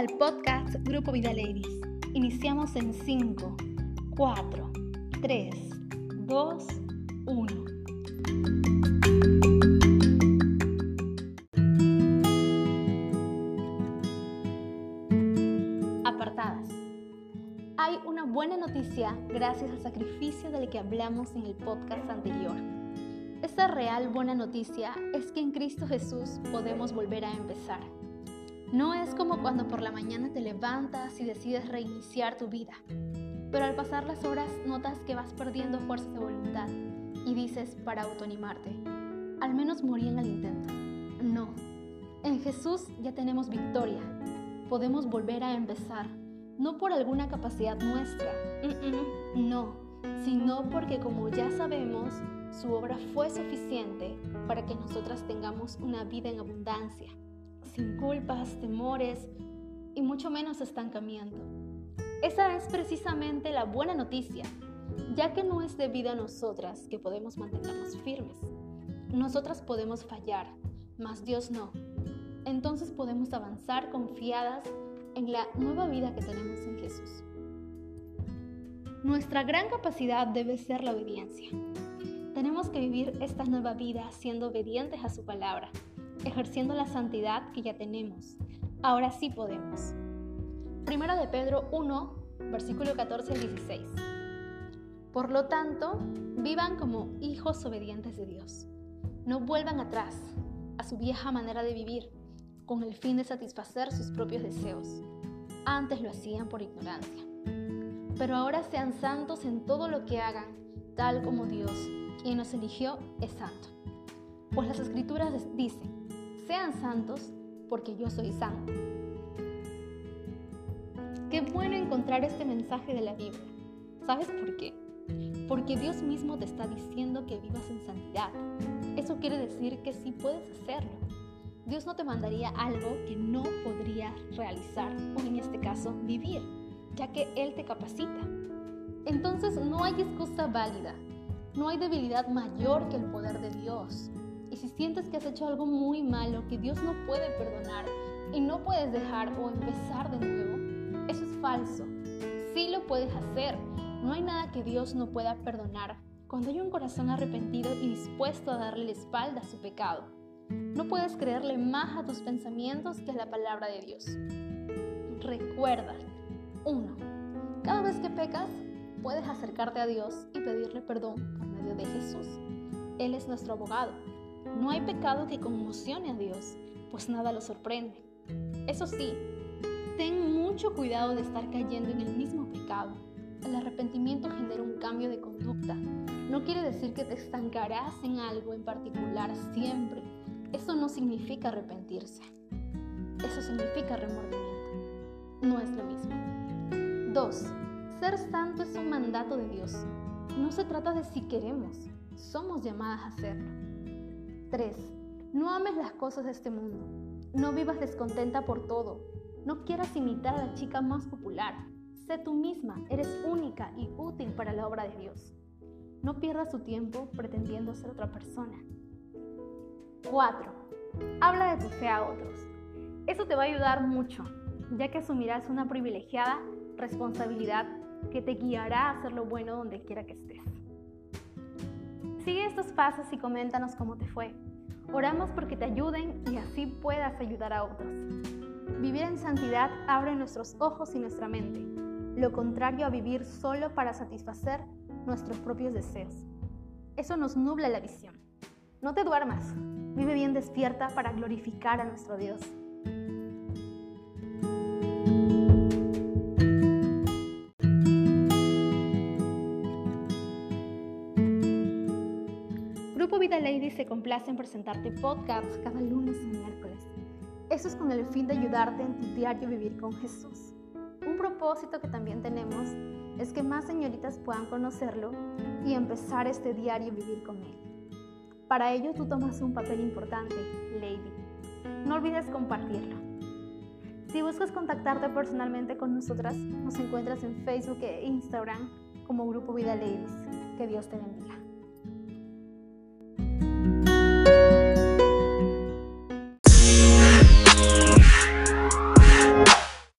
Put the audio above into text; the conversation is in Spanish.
al podcast Grupo Vida Ladies. Iniciamos en 5, 4, 3, 2, 1. Apartadas. Hay una buena noticia gracias al sacrificio del que hablamos en el podcast anterior. Esta real buena noticia es que en Cristo Jesús podemos volver a empezar. No es como cuando por la mañana te levantas y decides reiniciar tu vida, pero al pasar las horas notas que vas perdiendo fuerzas de voluntad y dices para autoanimarte, al menos morí en el intento. No, en Jesús ya tenemos victoria, podemos volver a empezar, no por alguna capacidad nuestra, no, sino porque como ya sabemos, su obra fue suficiente para que nosotras tengamos una vida en abundancia sin culpas, temores y mucho menos estancamiento. Esa es precisamente la buena noticia, ya que no es debido a nosotras que podemos mantenernos firmes. Nosotras podemos fallar, mas Dios no. Entonces podemos avanzar confiadas en la nueva vida que tenemos en Jesús. Nuestra gran capacidad debe ser la obediencia. Tenemos que vivir esta nueva vida siendo obedientes a su palabra ejerciendo la santidad que ya tenemos. Ahora sí podemos. Primera de Pedro 1, versículo 14 al 16. Por lo tanto, vivan como hijos obedientes de Dios. No vuelvan atrás a su vieja manera de vivir con el fin de satisfacer sus propios deseos. Antes lo hacían por ignorancia. Pero ahora sean santos en todo lo que hagan, tal como Dios, quien nos eligió, es santo. Pues las escrituras dicen, sean santos porque yo soy santo. Qué bueno encontrar este mensaje de la Biblia. ¿Sabes por qué? Porque Dios mismo te está diciendo que vivas en santidad. Eso quiere decir que sí puedes hacerlo. Dios no te mandaría algo que no podrías realizar o en este caso vivir, ya que Él te capacita. Entonces no hay excusa válida, no hay debilidad mayor que el poder de Dios. Y si sientes que has hecho algo muy malo que Dios no puede perdonar y no puedes dejar o empezar de nuevo, eso es falso. Sí lo puedes hacer. No hay nada que Dios no pueda perdonar cuando hay un corazón arrepentido y dispuesto a darle la espalda a su pecado. No puedes creerle más a tus pensamientos que a la palabra de Dios. Recuerda, 1. Cada vez que pecas, puedes acercarte a Dios y pedirle perdón por medio de Jesús. Él es nuestro abogado no hay pecado que conmocione a Dios, pues nada lo sorprende. Eso sí, ten mucho cuidado de estar cayendo en el mismo pecado. El arrepentimiento genera un cambio de conducta. No quiere decir que te estancarás en algo en particular siempre. Eso no significa arrepentirse. Eso significa remordimiento. No es lo mismo. 2. Ser santo es un mandato de Dios. No se trata de si queremos, somos llamadas a hacerlo. 3. No ames las cosas de este mundo. No vivas descontenta por todo. No quieras imitar a la chica más popular. Sé tú misma, eres única y útil para la obra de Dios. No pierdas tu tiempo pretendiendo ser otra persona. 4. Habla de tu fe a otros. Eso te va a ayudar mucho, ya que asumirás una privilegiada responsabilidad que te guiará a hacer lo bueno donde quiera que estés. Sigue estos pasos y coméntanos cómo te fue. Oramos porque te ayuden y así puedas ayudar a otros. Vivir en santidad abre nuestros ojos y nuestra mente, lo contrario a vivir solo para satisfacer nuestros propios deseos. Eso nos nubla la visión. No te duermas, vive bien despierta para glorificar a nuestro Dios. Vida Lady se complace en presentarte podcasts cada lunes y miércoles. Eso es con el fin de ayudarte en tu diario vivir con Jesús. Un propósito que también tenemos es que más señoritas puedan conocerlo y empezar este diario vivir con Él. Para ello tú tomas un papel importante, Lady. No olvides compartirlo. Si buscas contactarte personalmente con nosotras, nos encuentras en Facebook e Instagram como Grupo Vida Ladies. Que Dios te bendiga.